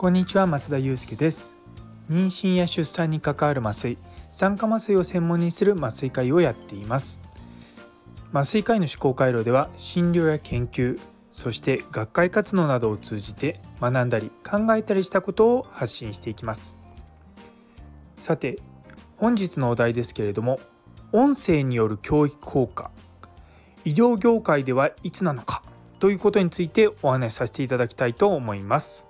こんにちは松田祐介です。妊娠や出産に関わる麻酔酸化麻酔を専門にする麻酔会をやっています。麻酔科医の思考回路では診療や研究そして学会活動などを通じて学んだり考えたりしたことを発信していきます。さて本日のお題ですけれども音声による教育効果医療業界ではいつなのかということについてお話しさせていただきたいと思います。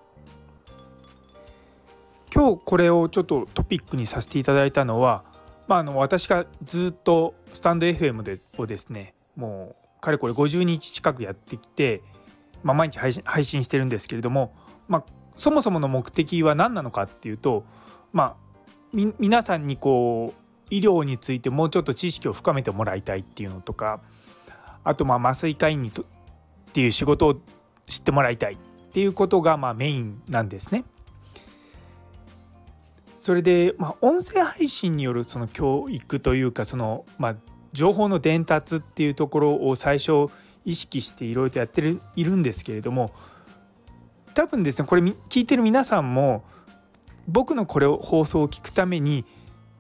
今日これをちょっとトピックにさせていただいたのは、まあ、あの私がずっとスタンド FM でをですねもうかれこれ50日近くやってきて、まあ、毎日配信してるんですけれども、まあ、そもそもの目的は何なのかっていうと、まあ、皆さんにこう医療についてもうちょっと知識を深めてもらいたいっていうのとかあとまあ麻酔科医にとっていう仕事を知ってもらいたいっていうことがまあメインなんですね。それで、まあ、音声配信によるその教育というかその、まあ、情報の伝達っていうところを最初意識していろいろとやってるいるんですけれども多分ですねこれ聞いてる皆さんも僕のこれを放送を聞くために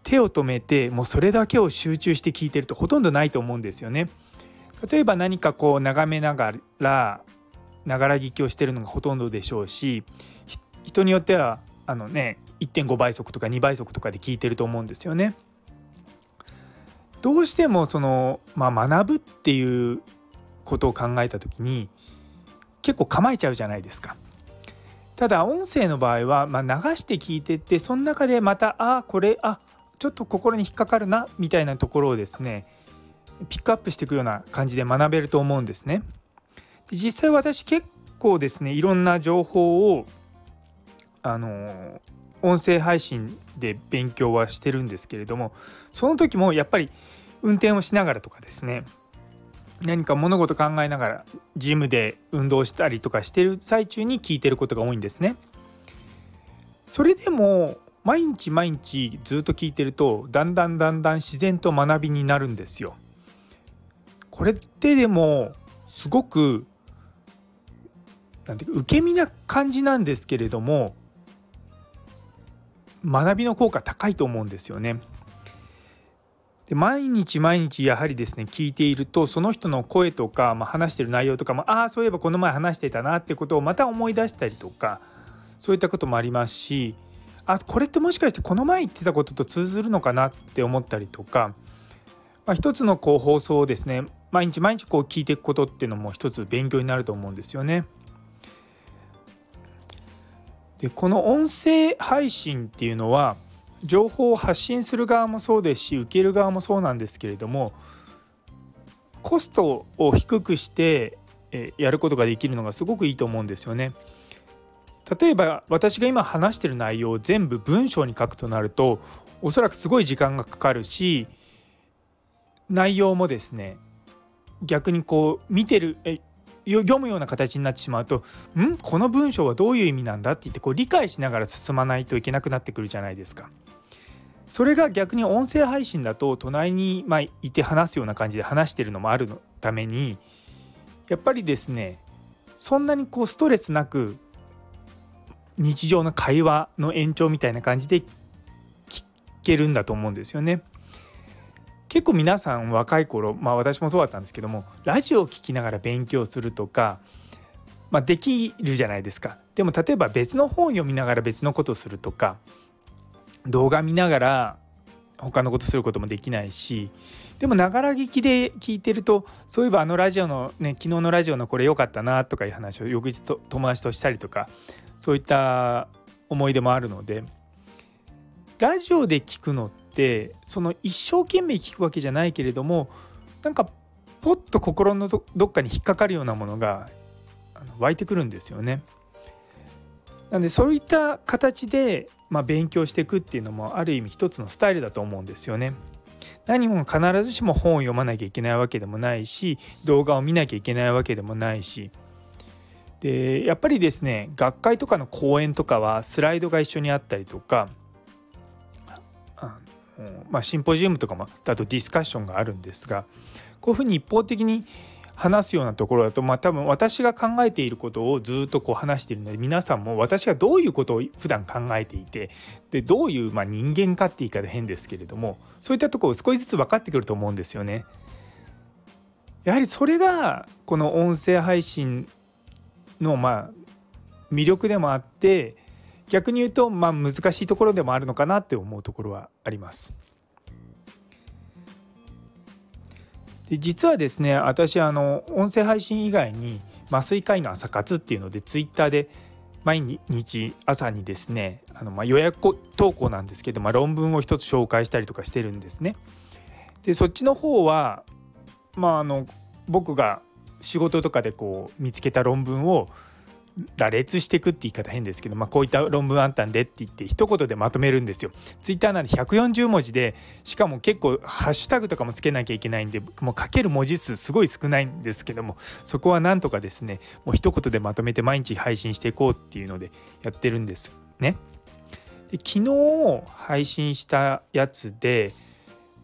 手を止めてもうそれだけを集中して聞いてるとほとんどないと思うんですよね。例えば何かこう眺めながらながら聞きをしてるのがほとんどでしょうし人によってはあのね1.5倍速とか2倍速とかで聞いてると思うんですよね。どうしてもその、まあ、学ぶっていうことを考えた時に結構構えちゃうじゃないですか。ただ音声の場合は、まあ、流して聞いてってその中でまたああこれあちょっと心に引っかかるなみたいなところをですねピックアップしていくような感じで学べると思うんですね。実際私結構ですねいろんな情報をあの音声配信で勉強はしてるんですけれどもその時もやっぱり運転をしながらとかですね何か物事考えながらジムで運動したりとかしてる最中に聞いてることが多いんですね。それでも毎日毎日ずっと聞いてるとだんだんだんだん自然と学びになるんですよ。これってでもすごくなんていうか受け身な感じなんですけれども学びの効果高いと思うんですよね。で毎日毎日やはりですね聞いているとその人の声とか、まあ、話してる内容とかもああそういえばこの前話してたなってことをまた思い出したりとかそういったこともありますしあこれってもしかしてこの前言ってたことと通ずるのかなって思ったりとか、まあ、一つのこう放送をですね毎日毎日こう聞いていくことっていうのも一つ勉強になると思うんですよね。でこの音声配信っていうのは情報を発信する側もそうですし受ける側もそうなんですけれどもコストを低くしてやることができるのがすごくいいと思うんですよね。例えば私が今話してる内容を全部文章に書くとなるとおそらくすごい時間がかかるし内容もですね逆にこう見てる読むような形になってしまうと「ん？この文章はどういう意味なんだ?」って言ってこう理解しながら進まないといけなくなってくるじゃないですか。それが逆に音声配信だと隣にまいて話すような感じで話してるのもあるのためにやっぱりですねそんなにこうストレスなく日常の会話の延長みたいな感じで聞けるんだと思うんですよね。結構皆さん若い頃まあ私もそうだったんですけどもラジオを聴きながら勉強するとか、まあ、できるじゃないですか。でも例えば別の本を読みながら別のことをするとか動画見ながら他のことすることもできないしでもながら聞きで聞いてるとそういえばあのラジオのね昨日のラジオのこれ良かったなとかいう話を翌日と友達としたりとかそういった思い出もあるのでラジオで聞くのってその一生懸命聞くわけじゃないけれどもなんかポッと心のどっかに引っかかるようなものが湧いてくるんですよね。なんでそういった形で、まあ、勉強していくっていうのもある意味一つのスタイルだと思うんですよね。何も必ずしも本を読まなきゃいけないわけでもないし動画を見なきゃいけないわけでもないしでやっぱりですね学会とかの講演とかはスライドが一緒にあったりとかまあ、シンポジウムとかもだとディスカッションがあるんですがこういうふうに一方的に話すようなところだとまあ多分私が考えていることをずっとこう話しているので皆さんも私がどういうことを普段考えていてでどういうまあ人間かって言い方変ですけれどもそういったところを少しずつ分かってくると思うんですよね。やはりそれがこの音声配信のまあ魅力でもあって逆に言うとまあ難しいところでもあるのかなって思うところはあります。で実はですね私あの音声配信以外に麻酔科医の朝活っていうのでツイッターで毎日朝にですねあのまあ予約投稿なんですけど、まあ、論文を一つ紹介したりとかしてるんですね。でそっちの方はまああの僕が仕事とかでこう見つけた論文を羅列していくって言い方変ですけど、まあ、こういった論文あったんでって言って一言でまとめるんですよ。ツイッターなんで140文字でしかも結構ハッシュタグとかもつけなきゃいけないんでもう書ける文字数すごい少ないんですけどもそこはなんとかですねもう一言でまとめて毎日配信していこうっていうのでやってるんですね。で昨日配信したやつで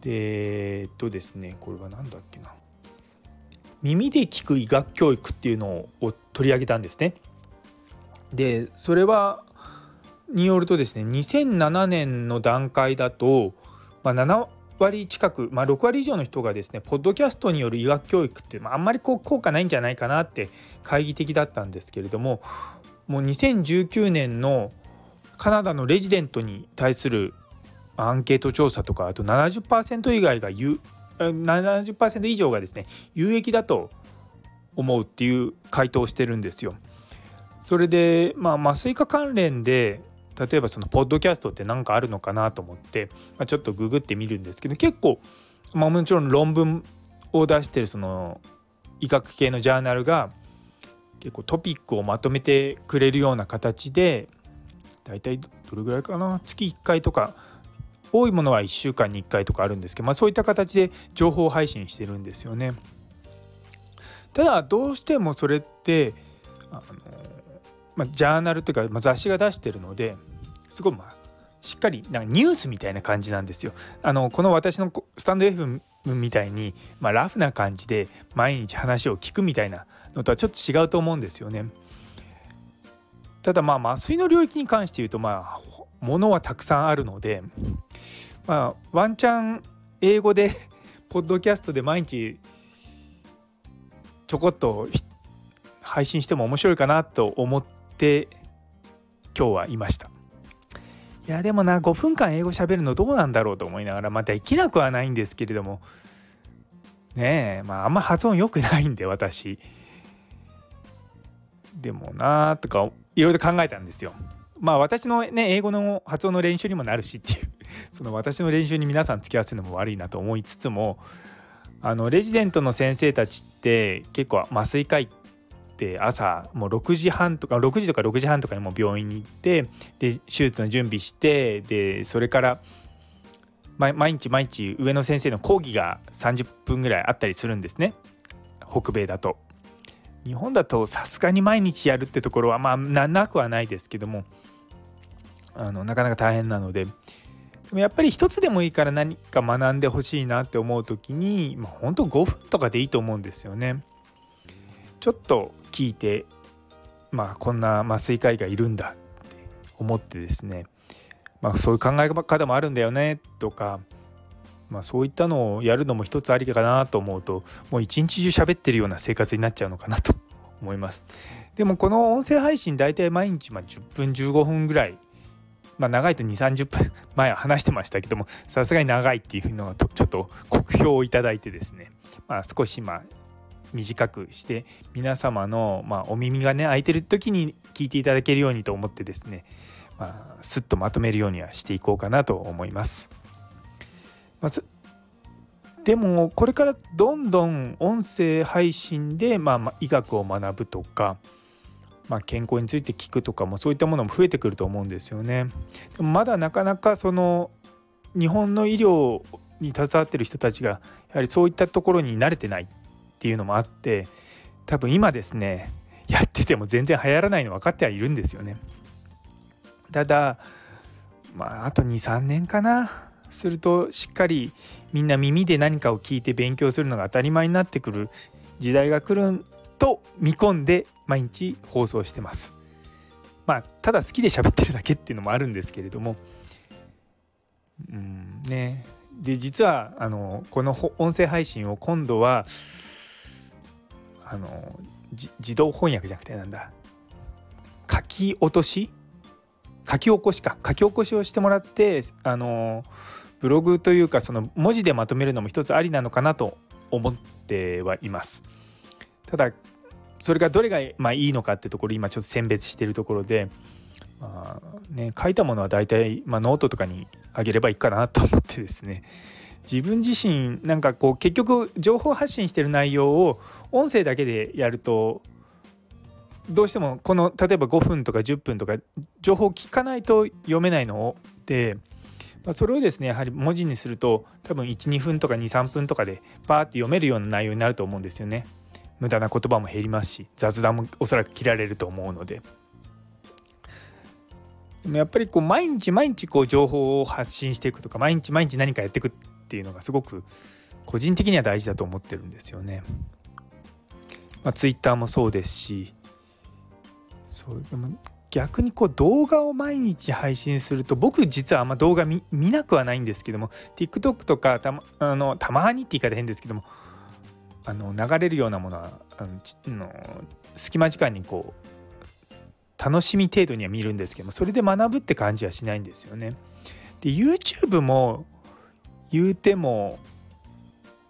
でえっとですねこれは何だっけな耳で聞く医学教育っていうのを取り上げたんですね。でそれはによるとですね2007年の段階だと、まあ、7割近く、まあ、6割以上の人がですねポッドキャストによる医学教育って、まあ、あんまりこう効果ないんじゃないかなって懐疑的だったんですけれどももう2019年のカナダのレジデントに対するアンケート調査とかあと70%以外が70%以上がですね有益だと思うっていう回答をしてるんですよ。それでまあ麻酔科関連で例えばそのポッドキャストって何かあるのかなと思って、まあ、ちょっとググってみるんですけど結構、まあ、もちろん論文を出してるその医学系のジャーナルが結構トピックをまとめてくれるような形で大体どれぐらいかな月1回とか多いものは1週間に1回とかあるんですけど、まあ、そういった形で情報配信してるんですよね。ただどうしてもそれってあのまあ、ジャーナルというか、まあ、雑誌が出してるのですごいまあしっかりなんかニュースみたいな感じなんですよ。あのこの私のスタンド F みたいに、まあ、ラフな感じで毎日話を聞くみたいなのとはちょっと違うと思うんですよね。ただまあ麻酔の領域に関して言うとまあものはたくさんあるのでまあワンチャン英語でポッドキャストで毎日ちょこっと配信しても面白いかなと思って今日はいました。いやでもな5分間英語喋るのどうなんだろうと思いながらまあできなくはないんですけれども。ねえまああんま発音良くないんで私。でもなーとかいろいろ考えたんですよ。まあ私のね英語の発音の練習にもなるしっていう。その私の練習に皆さん付き合わせるのも悪いなと思いつつもあのレジデントの先生たちって結構麻酔科医って朝もう6時半とか6時とか6時半とかにも病院に行ってで手術の準備してでそれから毎日毎日上の先生の講義が30分ぐらいあったりするんですね北米だと。日本だとさすがに毎日やるってところはまあなくはないですけどもあのなかなか大変なのででもやっぱり一つでもいいから何か学んでほしいなって思う時に、まあ、本当5分とかでいいと思うんですよね。ちょっと聞いてまあこんな麻酔科医がいるんだって思ってですね、まあ、そういう考え方もあるんだよねとか、まあ、そういったのをやるのも一つありかなと思うともう一日中喋ってるような生活になっちゃうのかなと思います。でもこの音声配信大体毎日ま10分15分ぐらいまあ、長いと2 3 0分前は話してましたけどもさすがに長いっていうのはちょっと酷評をいただいてですね、まあ、少しまあ短くして皆様の、まあ、お耳がね開いてる時に聞いていただけるようにと思ってですね、まあ、すっとまとめるようにはしていこうかなと思います。まずでもこれからどんどん音声配信で、まあ、医学を学ぶとか、まあ、健康について聞くとかもそういったものも増えてくると思うんですよね。まだなかなかその日本の医療に携わってる人たちがやはりそういったところに慣れてないっていうのもあって多分今ですねやってても全然流行らないの分かってはいるんですよね。ただまああと23年かなするとしっかりみんな耳で何かを聞いて勉強するのが当たり前になってくる時代が来ると見込んで毎日放送してます。まあただ好きで喋ってるだけっていうのもあるんですけれどもうんねで実はあのこの音声配信を今度はあの自動翻訳じゃなくてなんだ？書き落とし？書き起こしか。書き起こしをしてもらってあのブログというかその文字でまとめるのも一つありなのかなと思ってはいます。ただそれがどれがまあいいのかってところ今ちょっと選別してるところで、まあね、書いたものは大体、まあ、ノートとかにあげればいいかなと思ってですね。自分自身なんかこう結局情報発信してる内容を音声だけでやるとどうしてもこの例えば5分とか10分とか情報を聞かないと読めないので、まあ、それをですねやはり文字にすると多分12分とか23分とかでバーって読めるような内容になると思うんですよね。無駄な言葉も減りますし雑談もおそらく切られると思うので。でもやっぱりこう毎日毎日こう情報を発信していくとか毎日毎日何かやっていくっていうのがすごく個人的には大事だと思ってるんですよね。まあ、Twitter もそうですしそうでも逆にこう動画を毎日配信すると僕実はあんま動画見なくはないんですけども TikTok とかたまあのたまにって言い方変ですけどもあの流れるようなものはあの隙間時間にこう楽しみ程度には見るんですけどもそれで学ぶって感じはしないんですよね。で YouTube も言うても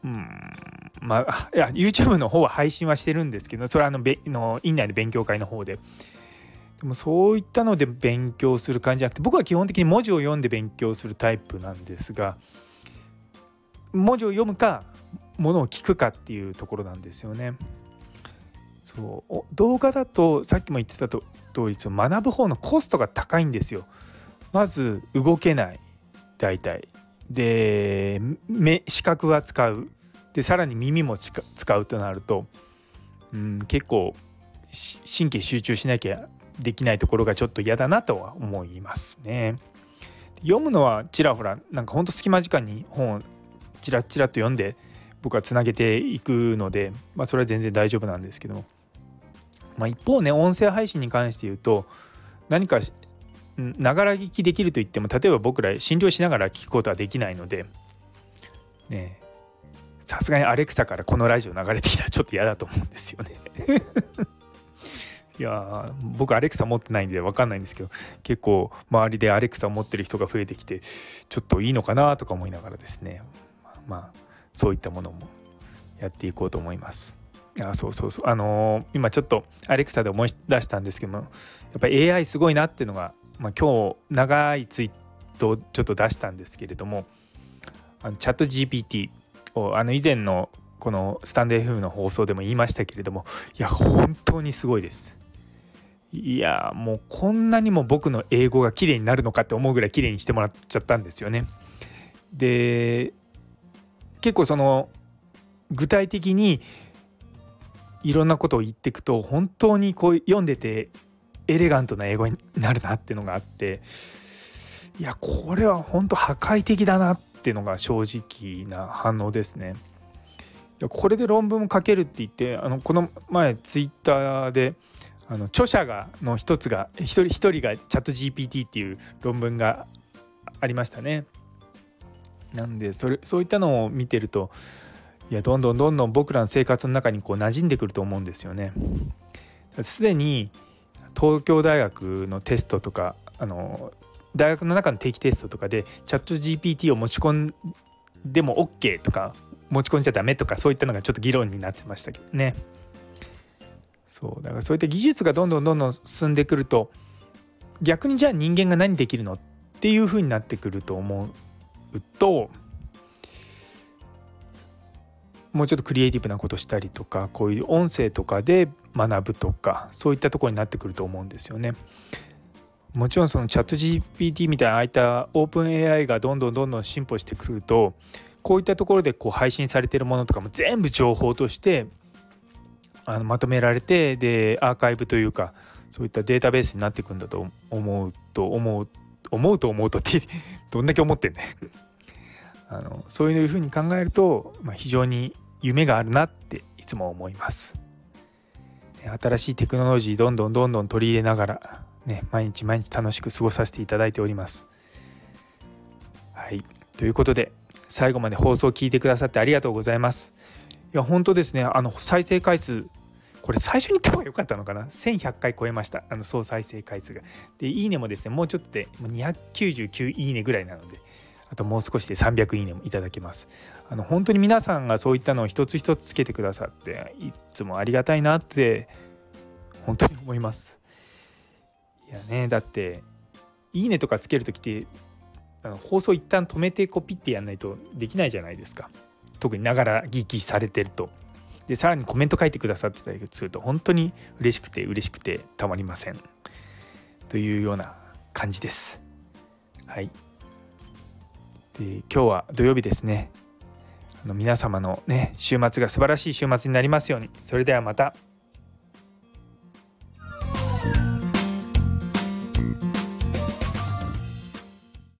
うんまあいや YouTube の方は配信はしてるんですけどそれはあのべの院内の勉強会の方で。でもそういったので勉強する感じじゃなくて僕は基本的に文字を読んで勉強するタイプなんですが文字を読むかものを聞くかっていうところなんですよね。そう動画だとさっきも言ってたと通り学ぶ方のコストが高いんですよ。まず動けない大体で目視覚は使うでさらに耳も使うとなると、うん、結構神経集中しなきゃできないところがちょっと嫌だなとは思いますね。読むのはちらほらなんかほんと隙間時間に本をちらちらと読んで僕はつなげていくので、まあ、それは全然大丈夫なんですけども、まあ、一方ね音声配信に関して言うと何かながら聞きできると言っても例えば僕ら診療しながら聞くことはできないのでねさすがにアレクサからこのラジオ流れてきたらちょっと嫌だと思うんですよね。いや僕アレクサ持ってないんで分かんないんですけど結構周りでアレクサ持ってる人が増えてきてちょっといいのかなとか思いながらですね。まあそういったものもやっていこうと思います。あそうそうそう。あのー、今ちょっとアレクサで思い出したんですけどもやっぱり AI すごいなっていうのが、まあ、今日長いツイートをちょっと出したんですけれどもあのチャット GPT をあの以前のこのスタンド FM の放送でも言いましたけれどもいや本当にすごいです。いやもうこんなにも僕の英語が綺麗になるのかって思うぐらい綺麗にしてもらっちゃったんですよね。で結構その具体的にいろんなことを言っていくと本当にこう読んでてエレガントな英語になるなっていうのがあっていやこれは本当破壊的だなっていうのが正直な反応ですね。これで論文も書けるって言ってあのこの前ツイッターであの著者がの一つが一人一人がチャット GPT っていう論文がありましたね。なんでそれそういったのを見てるといやどんどんどんどん僕らの生活の中にこう馴染んでくると思うんですよね。すでに東京大学のテストとかあの大学の中の定期テストとかでチャット GPT を持ち込んでも OK とか持ち込んじゃダメとかそういったのがちょっと議論になってましたけどね。そうだからそういった技術がどんどんどんどん進んでくると逆にじゃあ人間が何できるのっていう風になってくると思うともうちょっとクリエイティブなことしたりとかこういう音声とかで学ぶとかそういったところになってくると思うんですよね。もちろんそのチャット GPT みたいなああいったオープン AI がどんどんどんどん進歩してくるとこういったところでこう配信されてるものとかも全部情報としてあのまとめられてでアーカイブというかそういったデータベースになっていくんだと思うと思う思うと思うとって どんだけ思ってんねあのそういうふうに考えると、まあ、非常に夢があるなっていつも思います。新しいテクノロジーどんどんどんどん取り入れながらね毎日毎日楽しく過ごさせていただいております。はい。ということで最後まで放送を聞いてくださってありがとうございます。いや本当ですね。あの再生回数これ最初に言った方が良かったのかな？1100回超えました。あの総再生回数が。でいいねもですねもうちょっとで299いいねぐらいなので。あともう少しで300いいねもいただけます。あの本当に皆さんがそういったのを一つ一つつけてくださっていつもありがたいなって本当に思います。いやねだっていいねとかつける時ってあの放送一旦止めてこうピッてやんないとできないじゃないですか。特にながら聞きされてると。でさらにコメント書いてくださってたりすると本当に嬉しくて嬉しくてたまりません。というような感じです。はい。で今日は土曜日ですね。あの皆様のね週末が素晴らしい週末になりますように。それではまた。